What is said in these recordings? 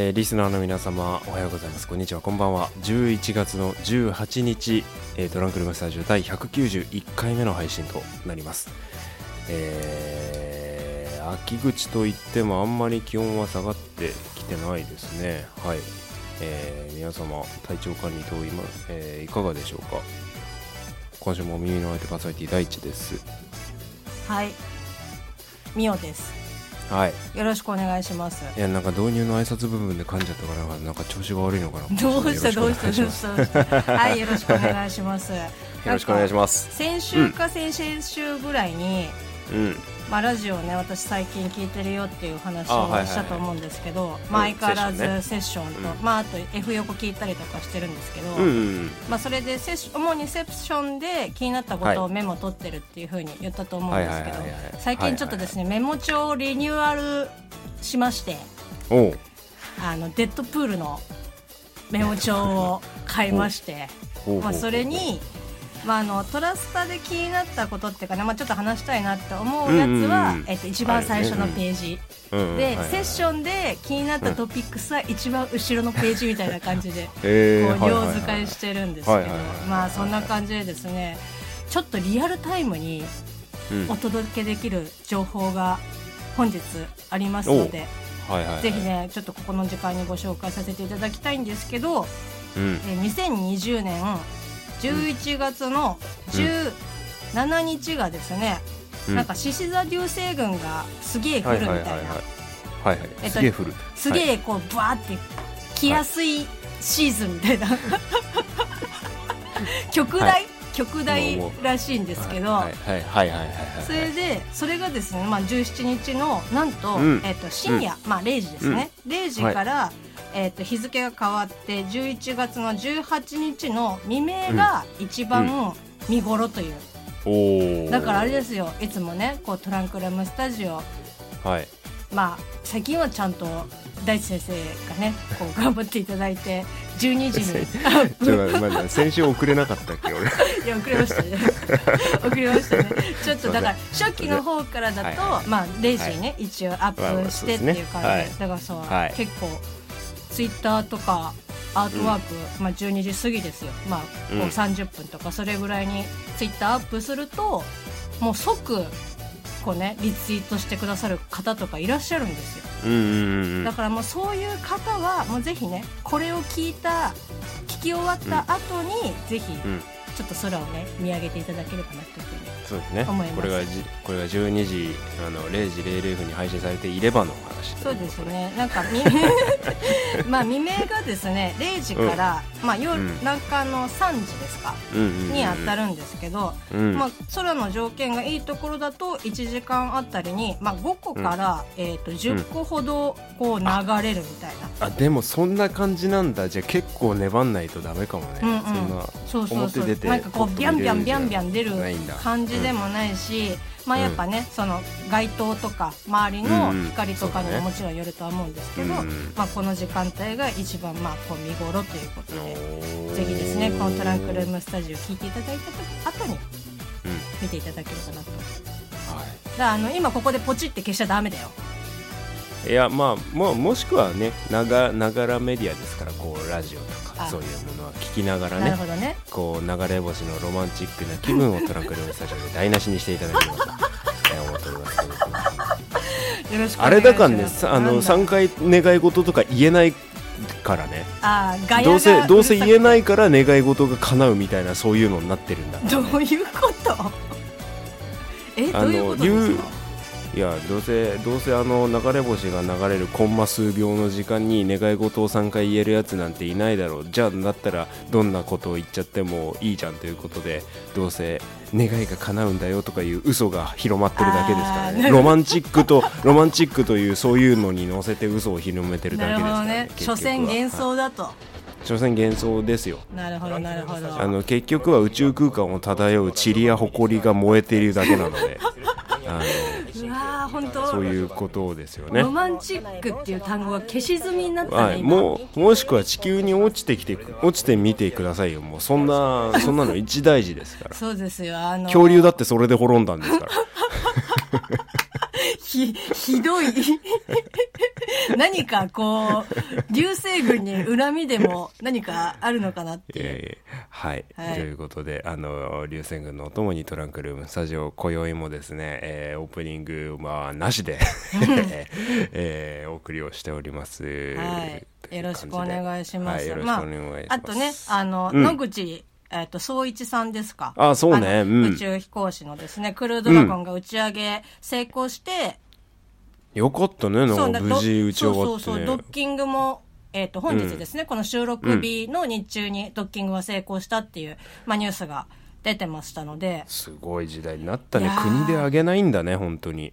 えーリスナーの皆様おはようございます。こんにちは。こんばんは。11月の18日、えートランクルームスタジオ第191回目の配信となります。えー秋口といってもあんまり気温は下がってきてないですね。はい、えー皆様体調管理等今、えーいかがでしょうか？今週も耳の相手パーソナリティ第一です。はい、みおです。はいよろしくお願いします。いやなんか導入の挨拶部分で噛んじゃったからなんか調子が悪いのかなどうした？どうした？どうした？どうした。はい、よろしくお願いします。よよろしくお願いします先週か先々週ぐらいに、うんまあラジオね私最近聞いてるよっていう話をしたと思うんですけど、まあ相変わらずうんセッションと、うん。まああと F 横聞いたりとかしてるんですけど、うんうんまあそれでセッシ主にセッションで気になったことをメモ取ってるっていうふうに言ったと思うんですけど最近ちょっとですね、メモ帳をリニューアルしましてあのデッドプールのメモ帳を買いましてまあそれに、まあ、あのトラスタで気になったことっていうかね、まあ、ちょっと話したいなって思うやつは、うんえっと、一番最初のページ、で、セッションで気になったトピックスは一番後ろのページみたいな感じでえー。こう量使いしてるんですけどまあそんな感じでですね。ちょっとリアルタイムにうん。お届けできる情報が本日ありますので、ぜひねちょっとここの時間にご紹介させていただきたいんですけど、うん。えー2020年11月の17日がですね、うん。なんか獅子座流星群がすげえ降るみたいな、はいはいすげえ降る。すげえこうバーって来やすいシーズンみたいな、極大、はい。極大らしいんですけど、はいはいはいはいはいはい。それでそれがですね、まあ、17日のなんと,、うん。えっと深夜、まあ、0時ですね、0時から、えっと日付が変わって11月の18日の未明が一番見頃という、おおだからあれですよ。いつもねこうトランクルームスタジオ。はい。まあ最近はちゃんと大地先生がねこう 頑張っていただいて12時にちょっと待って先週遅れなかったっけ俺。いや遅れましたね。遅れましたね。ちょっとだから初期の方からだと、はいはいまあ0時にね、一応アップしてっていう感じで、はい。だからそう、はい。結構ツイッターとかアートワーク、まあ12時過ぎですよ。まあこううん。30分とかそれぐらいにツイッターアップするともう即こうねリツイートしてくださる方とかいらっしゃるんですよ。うんうんうんうん。だからもうそういう方はもうぜひねこれを聞いた聞き終わった後に、ぜひうんちょっと空をね見上げていただければなというふうにそうですね。思いますこれがじこれが12時あの0時00分に配信されていればの話。そうですね。なんかみ まあ未明がですね0時から、まあ夜うん。中の3時ですか、うんうんうんに当たるんですけど、うん。まあ、空の条件がいいところだと1時間あたりに、まあ、5個から、えー、と10個ほどこう流れるみたいな、あでもそんな感じなんだ。じゃあ結構粘んないとダメかもね、うんうん。そんなそうそうそうてなんかこうビャンビャンビャンビャン出る感じでもないし、まあやっぱね、その街灯とか周りの光とかにももちろんよるとは思うんですけど、まあこの時間帯が一番まあこう見頃ということで、ぜひですねこのトランクルームスタジオ聞いていただいた後にうん。見ていただければなと。はらあの今ここでポチって消しちゃダメだよ。い、いやまあももしくはねながながらメディアですからこうラジオとかあそういうものは聞きながらねね。こう流れ星のロマンチックな気分をトランクルームスタジオで台無しにしていただければとえー思っておりますあ。れだからねさあのなんだ？3回願い事とか言えないからねどうせどうせ言えい。ないから願い事が叶うみたいなそういうのになってるんだどういうこと？えどあのういうこと？いやどうせどうせあの流れ星が流れるコンマ数秒の時間に願い事を3回言えるやつなんていないだろう。じゃあだったらどんなことを言っちゃってもいいじゃんということでどうせ願いが叶うんだよとかいう嘘が広まってるだけですからね。ロマンチックとロマンチックというそういうのに乗せて嘘を広めてるだけですからねね。所詮幻はい想だと。所詮幻想ですよ。なるほどなるほど。あの結局は宇宙空間を漂う塵や埃が燃えているだけなので。あうわー本の当。そういうことですよね。ロマンチックっていう単語が消し済みになったね、はい、今。もうもしくは地球に落ちてきてく落ちてみてくださいよ。もうそんな そんなの一大事ですから。そうですよ。あの恐竜だってそれで滅んだんですからひひどい。何かこう流星群に恨みでも何かあるのかなっていう。いやいやはい、はい。ということであの流星群のお供にトランクルームスタジオ今宵もですね、えーオープニングはなしで、えーお送りをしております、はい。よろしくお願いします。はい、よろしくお願いします、あ、あとね、あの、うん。野口、えっ、と、総一さんですか？あそうね。うん。宇宙飛行士のですね、クルードラゴンが打ち上げ成功して、よかったねなんかだ無事打ち上がってそうそうそう、ドねッキングも、えっ、と、本日ですね、この収録日の日中にドッキングが成功したっていう、まあ、ニュースが出てましたので、すごい時代になったね。国で上げないんだね本当に。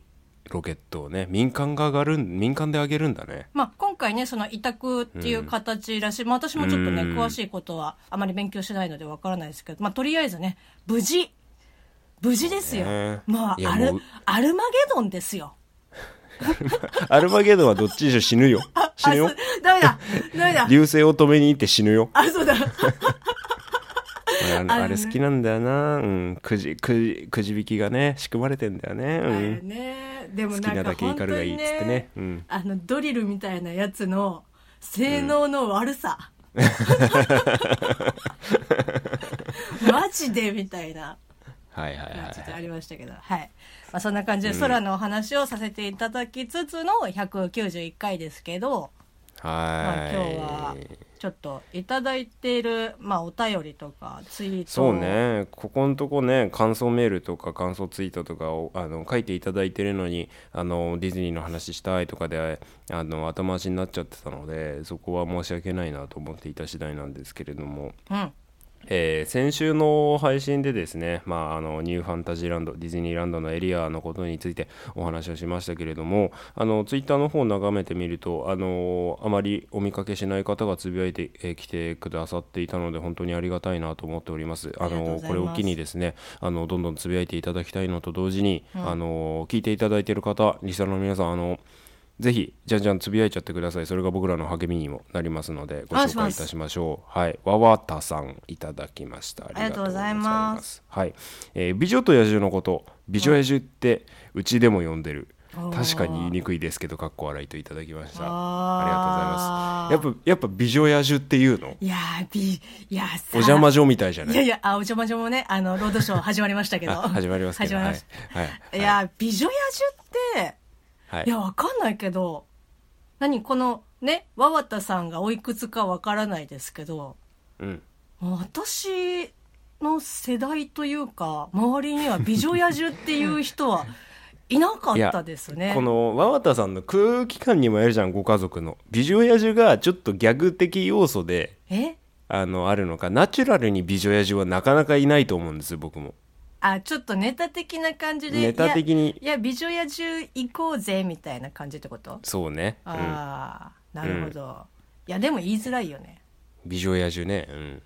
ロケットをね。民間が上がる民間で上げるんだね。まあ、今回ね、その委託っていう形らしい、まあ、私もちょっとね、うん。詳しいことはあまり勉強してないのでわからないですけど、まあ、とりあえずね、無事、無事ですよ。ね。まあ、アルアルマゲドンですよ。アルマゲドンはどっちにしろ死ぬよ。死ぬよ。ダメだ、ダメだ。流星を止めに行って死ぬよ。あ、そうだ。あれあれ好きなんだよな、うん、くじくじくじ引きがね仕組まれてんだよね、うん、ね、でも好きなんかなだけ怒るがいいっにつってね。ね、うん、あの、ドリルみたいなやつの性能の悪さ。マジでみたいな。はいはいはいはい。ちょっとありましたけど、はい。まあ、そんな感じで空のお話をさせていただきつつの191回ですけど、まあ、はい今日はちょっといただいている、まあ、お便りとかツイートそうね。ここのとこね感想メールとか感想ツイートとかをあの書いていただいてるのにあのディズニーの話したいとかであの後回しになっちゃってたのでそこは申し訳ないなと思っていた次第なんですけれども、うんえー先週の配信でですね、まあ、あのニューファンタジーランドディズニーランドのエリアのことについてお話をしましたけれどもあのツイッターの方を眺めてみるとあのあまりお見かけしない方がつぶやいてき、てくださっていたので本当にありがたいなと思っております。あのこれを機にですねあのどんどんつぶやいていただきたいのと同時に、あの聞いていただいている方リスナーの皆さんあのぜひじゃんじゃんつぶやいちゃってください。それが僕らの励みにもなりますのでご紹介いたしましょう。はい。わわたさんいただきました。ありがとうございます。はい、えー美女と野獣のこと。美女野獣ってうちでも呼んでる。確かに言いにくいですけどかっこ笑いといただきました。あありがとうございます。やっぱやっぱ美女野獣っていうの？いやーびいやさお邪魔女みたいじゃない？いやいやあお邪魔女もねあのロードショー始まりましたけど。あ始まりますけど。始まりましはい。はい。たい。や美女野獣ってはい。いやわかんないけど何このね和綿さんがおいくつかわからないですけどうん。私の世代というか周りには美女野獣っていう人はいなかったですね。この和綿さんの空気感にもよるじゃんご家族の。美女野獣がちょっとギャグ的要素でえ？あのあるのか。ナチュラルに美女野獣はなかなかいないと思うんですよ僕もあちょっとネタ的な感じでネタ的に。いや美女野獣行こうぜみたいな感じってこと？そうね、うん、ああなるほど、いやでも言いづらいよね。美女野獣ね。うん。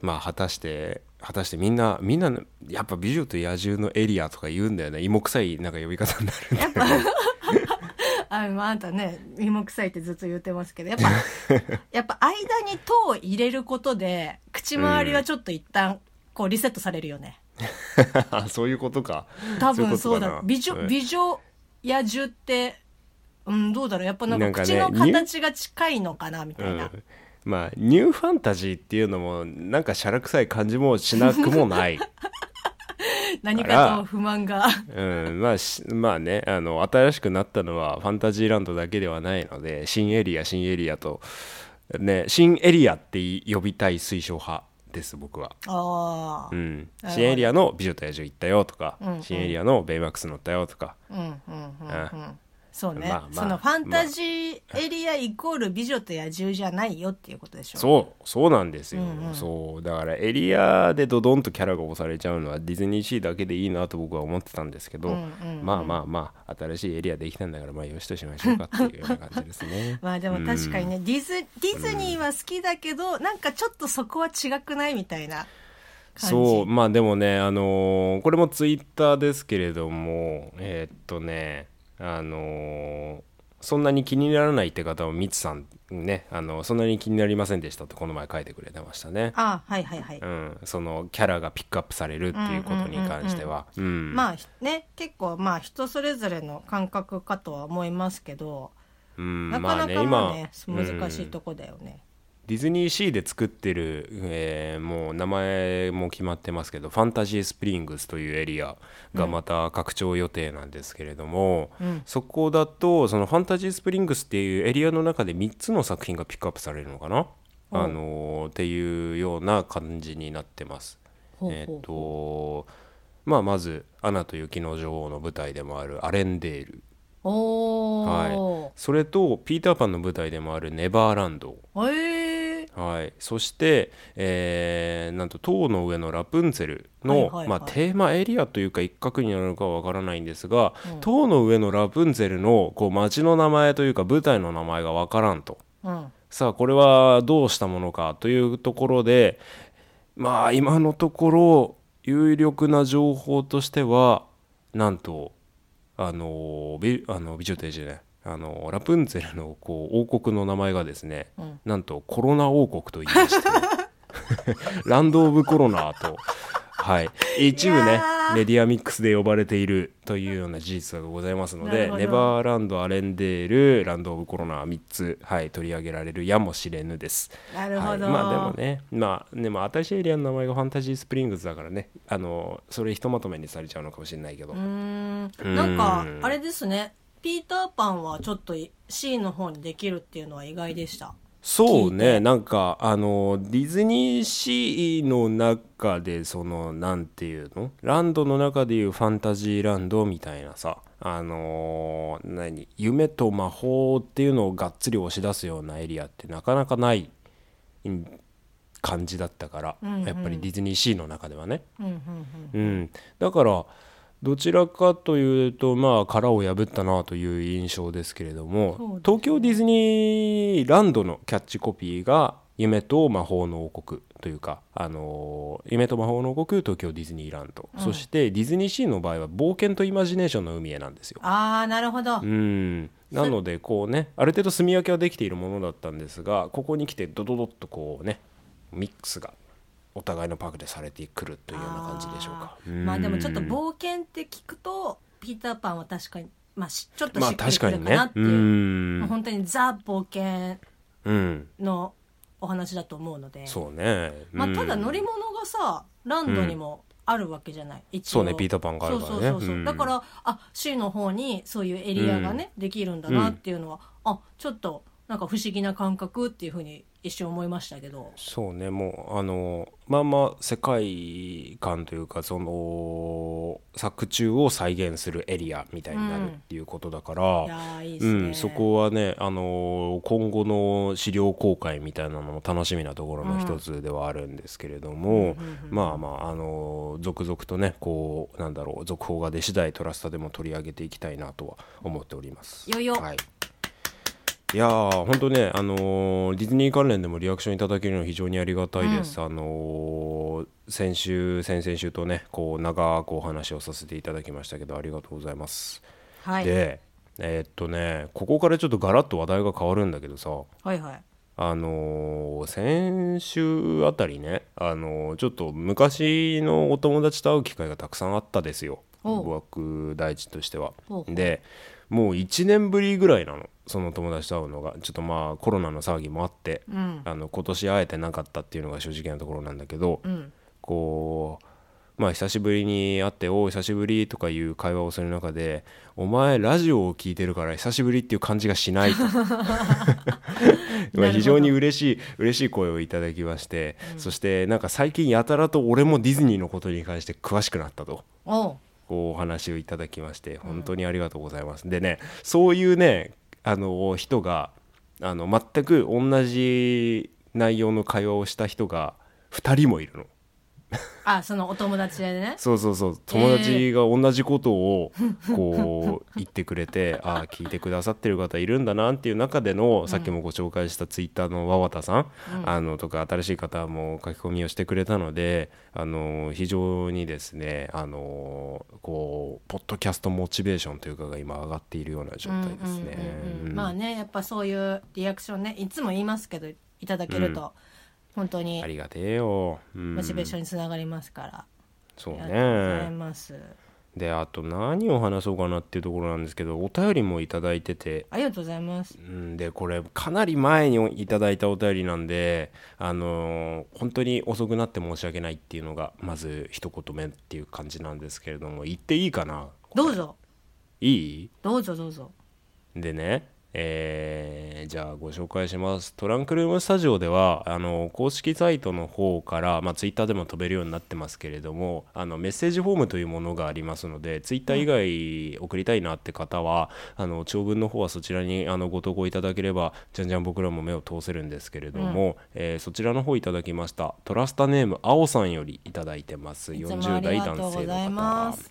まあ果たして果たしてみんなみんなやっぱ美女と野獣のエリアとか言うんだよね。芋臭いなんか呼び方になるんだやっぱあ,、まあ、あんたね芋臭いってずっと言ってますけどやっぱ やっぱ間に「と」を入れることで口周りはちょっと一旦こうリセットされるよね、あ そういうことか。多分そうだ美女うん美女野獣ってうんどうだろう。やっぱなんか口の形が近いのかなみたいな、うん。まあニューファンタジーっていうのもなんかしゃらくさい感じもしなくもない。何かと不満が。うん、まあしまあねあの新しくなったのはファンタジーランドだけではないので新エリア新エリアとね新エリアって呼びたい推奨派です僕は、ああう、ん、新エリアの「美女と野獣」行ったよとか、うんうん。新エリアの「ベイマックス乗ったよとか。うんうんうん。うんそうね、まあまあそのファンタジーエリアイコール美女と野獣じゃないよっていうことでしょそうそうなんですよ、うんうん。そうだからエリアでドドンとキャラが押されちゃうのはディズニーシーだけでいいなと僕は思ってたんですけど、うんうんうん。まあまあまあ新しいエリアできたんだからまあよしとしましょうかっていうような感じですね。まあでも確かにね、ディズディズニーは好きだけど、なんかちょっとそこは違くないみたいな感じ。そうまあでもねあのーこれもツイッターですけれどもえーっとねあのーそんなに気にならないって方もミツさんねあのそんなに気になりませんでしたってこの前書いてくれてましたね。あはいはいはい、うん、そのキャラがピックアップされるっていうことに関しては。うん。まあね結構まあ人それぞれの感覚かとは思いますけどうん。なかなかねまあね、今難しいとこだよね、ディズニーシーで作ってる、えーもう名前も決まってますけどファンタジースプリングスというエリアがまた拡張予定なんですけれども、うん。そこだとそのファンタジースプリングスっていうエリアの中で3つの作品がピックアップされるのかな、お。あのーっていうような感じになってます。ほうえっ、とまあまず「アナと雪の女王」の舞台でもあるアレンデール。おおそれとピーターパンの舞台でもあるネバーランド。ー、えー、はい、そして、えーなんと塔の上のラプンツェルの、まあ、テーマエリアというか一角になるのかはわからないんですが、うん。塔の上のラプンツェルのこう町の名前というか舞台の名前がわからんと。うん。さあこれはどうしたものかというところでまあ今のところ有力な情報としてはなんとあの美あの美女と野獣ねあのラプンツェルのこう王国の名前がですね、うん。なんとコロナ王国と言いまして ランド・オブ・コロナと、はい、一部ねメディアミックスで呼ばれているというような事実がございますのでネバーランドアレンデールランド・オブ・コロナ3つ、はい、取り上げられるやもしれぬです。なるほど、はい、まあでもねまあでも新しいエリアの名前がファンタジースプリングスだからねあのそれひとまとめにされちゃうのかもしれないけど、うん。なんかあれですねピーターパンはちょっと C の方にできるっていうのは意外でした。そうね。なんかあのディズニーシーの中でそのなんていうの？ランドの中でいうファンタジーランドみたいなさ。あのー何？夢と魔法っていうのをがっつり押し出すようなエリアってなかなかないうん感じだったから、うんうん。やっぱりディズニーシーの中ではね、うんうん。うん、だからどちらかというとまあ殻を破ったなという印象ですけれども、東京ディズニーランドのキャッチコピーが「夢と魔法の王国」というか、あのー夢と魔法の王国東京ディズニーランド、うんそしてディズニーシーの場合は冒険とイマジネーションの海へなんですよ。ああなるほど、うん。なのでこうねある程度住み分けはできているものだったんですがここに来てドドドッとこうねミックスがお互いのパークでされてくるというような感じでしょうか。まあでもちょっとうん冒険って聞くとピーターパンは確かにまあしちょっとまあしっくりくる確かにねかなっていう,、うん。もう本当にザ冒険うんのお話だと思うので。そうね、まあ、ただうん乗り物がさランドにもあるわけじゃない、一応。そうねピーターパンがあるからね。そうそうそうそう、うん。だからあ C の方にそういうエリアがね、できるんだなっていうのは、あちょっとなんか不思議な感覚っていうふうに一瞬思いましたけど。そうねもうあのまあまあ世界観というかその作中を再現するエリアみたいになるっていうことだから、そこはね、あのー今後の資料公開みたいなのも楽しみなところの一つではあるんですけれども、まあまあ、あのー続々とねこうなんだろう続報が出次第トラスタでも取り上げていきたいなとは思っております。よよ。はいいやー本当ね、あのーディズニー関連でもリアクションいただけるのは非常にありがたいです。あのー先週先々週とねこう長くお話をさせていただきましたけどありがとうございます。はい、でえーっとねここからちょっとガラッと話題が変わるんだけどさ。はいはい。あのー先週あたりね、あのーちょっと昔のお友達と会う機会がたくさんあったですよ。おう。僕第一としては。ほうほう。でもう1年ぶりぐらいなの。その友達と会うのが。ちょっとまあコロナの騒ぎもあってうん。あの今年会えてなかったっていうのが正直なところなんだけど、うん。こうまあ久しぶりに会って「おう久しぶり」とかいう会話をする中で「お前ラジオを聞いてるから久しぶりっていう感じがしない」と。まあ非常に嬉しい嬉しい声をいただきまして、そしてなんか最近やたらと俺もディズニーのことに関して詳しくなったと。こうお話をいただきまして本当にありがとうございます。でねそういうねあの人があの全く同じ内容の会話をした人が2人もいるの。あそのお友達でね。そうそうそう。友達が同じことをこう言ってくれて、ああ聞いてくださってる方いるんだなっていう中での、さっきもご紹介したツイッターの和田さん、あのとか新しい方も書き込みをしてくれたのであの非常にですねあのこうポッドキャストモチベーションというかが今上がっているような状態ですね。うんうんうんうん。まあねやっぱそういうリアクションねいつも言いますけどいただけると、本当に。ありがてえよ。うん。モチベーションにつながりますから、そうありがとうございねます。であと何を話そうかなっていうところなんですけどお便りもいただいてて。ありがとうございます。うん。でこれかなり前にいただいたお便りなんであのー本当に遅くなって申し訳ないっていうのがまず一言目っていう感じなんですけれども言っていいかな？どうぞ。いい？どうぞどうぞ。でねえーじゃあご紹介します。トランクルームスタジオではあの公式サイトの方から、まあ、ツイッターでも飛べるようになってますけれどもあのメッセージフォームというものがありますのでツイッター以外送りたいなって方は、あの長文の方はそちらにあのご投稿いただければじゃんじゃん僕らも目を通せるんですけれども、えーそちらの方いただきましたトラスタネームあおさんよりいただいてます。いつも40代ありがと男性のうございま方。す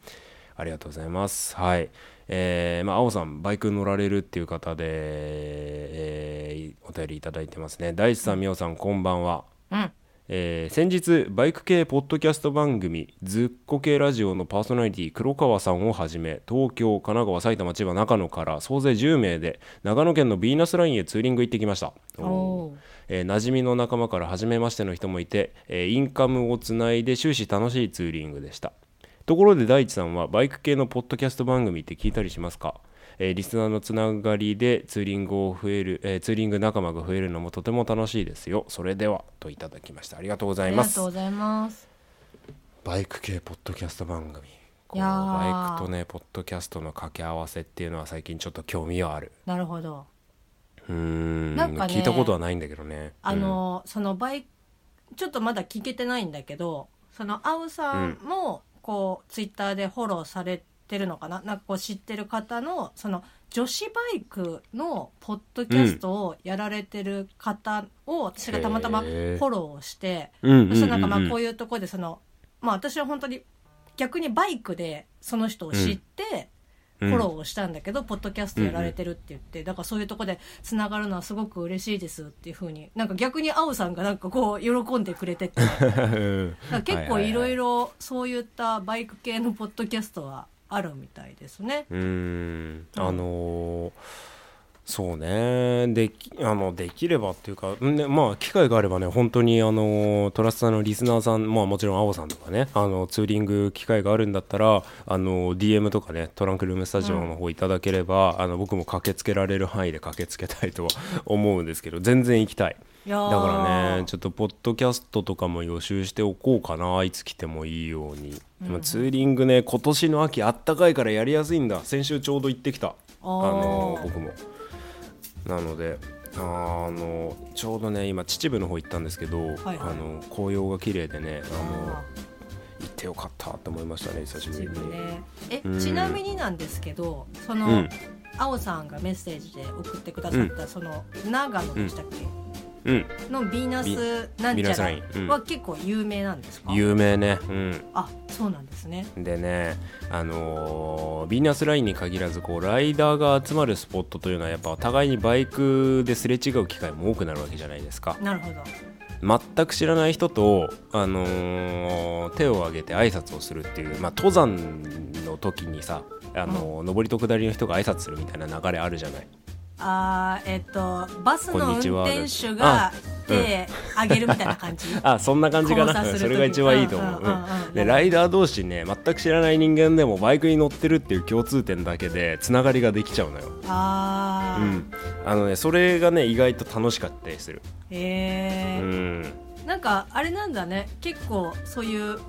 ありがとうございます。はい。えー、まあ、青さん、バイクに乗られるっていう方で、えーお便りいただいてますね。大地さん、みおさん、こんばんは。うん。えー先日バイク系ポッドキャスト番組「ずっこ系ラジオ」のパーソナリティ黒川さんをはじめ東京神奈川埼玉千葉長野から総勢10名で長野県のヴィーナスラインへツーリング行ってきました。えー馴染みの仲間から初めましての人もいて、えーインカムをつないで終始楽しいツーリングでしたところで大地さんはバイク系のポッドキャスト番組って聞いたりしますか、えーリスナーのつながりでツーリングを増える、えーツーリング仲間が増えるのもとても楽しいですよ。それではといただきました。ありがとうござあいます。りがとうございます。バイク系ポッドキャスト番組。こいうやー。バイクとねポッドキャストの掛け合わせっていうのは最近ちょっと興味はある。なるほど。うーん。なんかね聞いたことはないんだけどね。あの、そのバイクちょっとまだ聞けてないんだけどそのアウさんもこう、ツイッターでフォローされてるのかな？なんかこう知ってる方のその女子バイクのポッドキャストをやられてる方を私がたまたまフォローして、うんそなんかまあこういうところでそのまあ私は本当に逆にバイクでその人を知って、フォローをしたんだけど、ポッドキャストやられてるって言って、だからそういうとこでつながるのはすごく嬉しいですっていうふうになんか逆にアウさんがなんかこう喜んでくれてて。結構いろいろろそういったバイク系のポッドキャストはあるみたいですね。うーん。あのーそうね。できあのできればっていうか、んね、まあ機会があればね本当にあのトラスタのリスナーさんまあもちろん青さんとかねあのツーリング機会があるんだったらあの DM とかねトランクルームスタジオの方いただければ、あの僕も駆けつけられる範囲で駆けつけたいとは 思うんですけど全然行きたい。だからねちょっとポッドキャストとかも予習しておこうかないつ来てもいいように、でもツーリングね今年の秋あったかいからやりやすいんだ。先週ちょうど行ってきた。あのー僕もなのであのちょうどね今秩父の方行ったんですけど、はいはい。あの紅葉が綺麗でねあのあ行ってよかったと思いましたね久しぶりに。ね。えうん。ちなみになんですけどその、うん。青さんがメッセージで送ってくださった、その長野でしたっけ、うんのヴィーナスなんちゃらは結構有名なんですか、有名ね。うん。あそうなんですね。でね、あのーヴィーナスラインに限らずこうライダーが集まるスポットというのはやっぱお互いにバイクですれ違う機会も多くなるわけじゃないですか。なるほど。全く知らない人と、あのー手を挙げて挨拶をするっていう、まあ、登山の時にさ、あのー上りと下りの人が挨拶するみたいな流れあるじゃないあーえっとバスの運転手があ手あげるみたいな感じ。あそんな感じかな。それが一番いいと思う、うんうんライダー同士ね全く知らない人間でもバイクに乗ってるっていう共通点だけでつながりができちゃうのよ。あー、うん、あのねそれがね意外と楽しかったりする、へえ、うん、なんかあれなんだね。結構そういう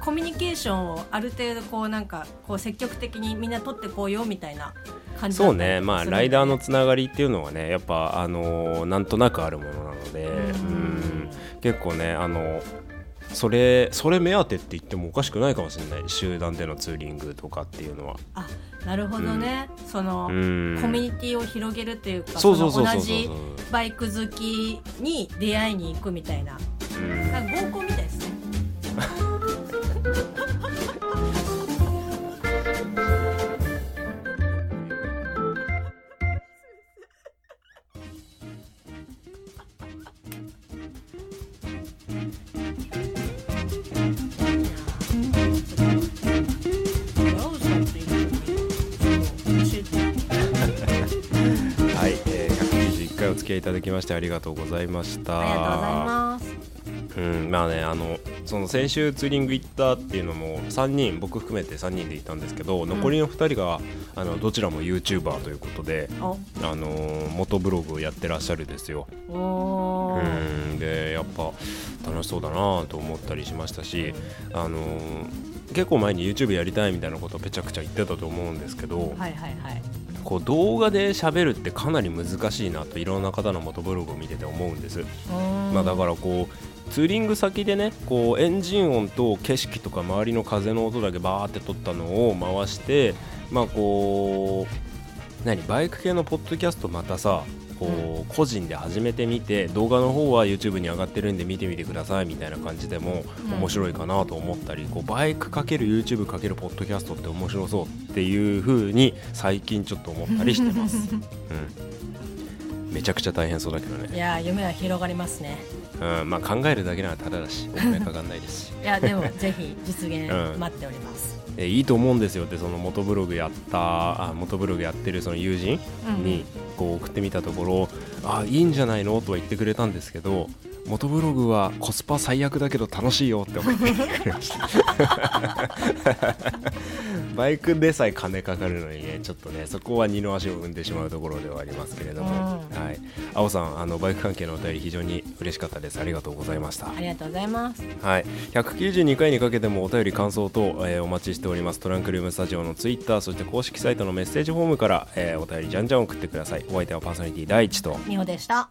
コミュニケーションをある程度こうなんかこう積極的にみんな取ってこうよみたいな感じそうね。まあライダーのつながりっていうのはねやっぱあのーなんとなくあるものなので、うん。うん。結構ねあのそれそれ目当てって言ってもおかしくないかもしれない。集団でのツーリングとかっていうのは。あなるほどね、その、うん。コミュニティを広げるというか同じバイク好きに出会いに行くみたいな。うん。なんか合コンみたいですね はい、えー、191回お付き合いいただきましてありがとうございました。ありがとうございます。うんまあねあのその先週ツーリング行ったっていうのも3人僕含めて3人で行ったんですけど、残りの2人があのどちらも YouTuber ということで、お。あの元ブログをやってらっしゃるですよ。うんでやっぱ楽しそうだなと思ったりしましたし、あの結構前に YouTube やりたいみたいなことをぺちゃくちゃ言ってたと思うんですけど、はいはいはいこう動画で喋るってかなり難しいなといろんな方の元ブログを見てて思うんです。まあ、だからこうツーリング先でねこうエンジン音と景色とか周りの風の音だけバーって撮ったのを回してまあこう何バイク系のポッドキャストまたさこう個人で始めてみて動画の方は YouTube に上がってるんで見てみてくださいみたいな感じでもうん。面白いかなと思ったり、こうバイクかける YouTube かけるポッドキャストって面白そうっていう風に最近ちょっと思ったりしてます、うん、めちゃくちゃ大変そうだけどいね、やー夢は広がりますね。うんまあ、考えるだけならただだし お金かかんないですし。いやでもぜひ実現うん。待っております、えいいと思うんですよってその元ブログやったあ元ブログやってるその友人うんにこう送ってみたところ、あいいんじゃないの？とは言ってくれたんですけど元ブログはコスパ最悪だけど楽しいよって思ってくれました。バイクでさえ金かかるのにねちょっとねそこは二の足を踏んでしまうところではありますけれども、うん。はい、青さんあのバイク関係のお便り非常に嬉しかったです。ありがとうございました。ありがとうございます。はい、192回にかけてもお便り感想等、えーお待ちしております。トランクルームスタジオのツイッターそして公式サイトのメッセージフォームから、えーお便りじゃんじゃん送ってください。お相手はパーソナリティ第一と。みほでした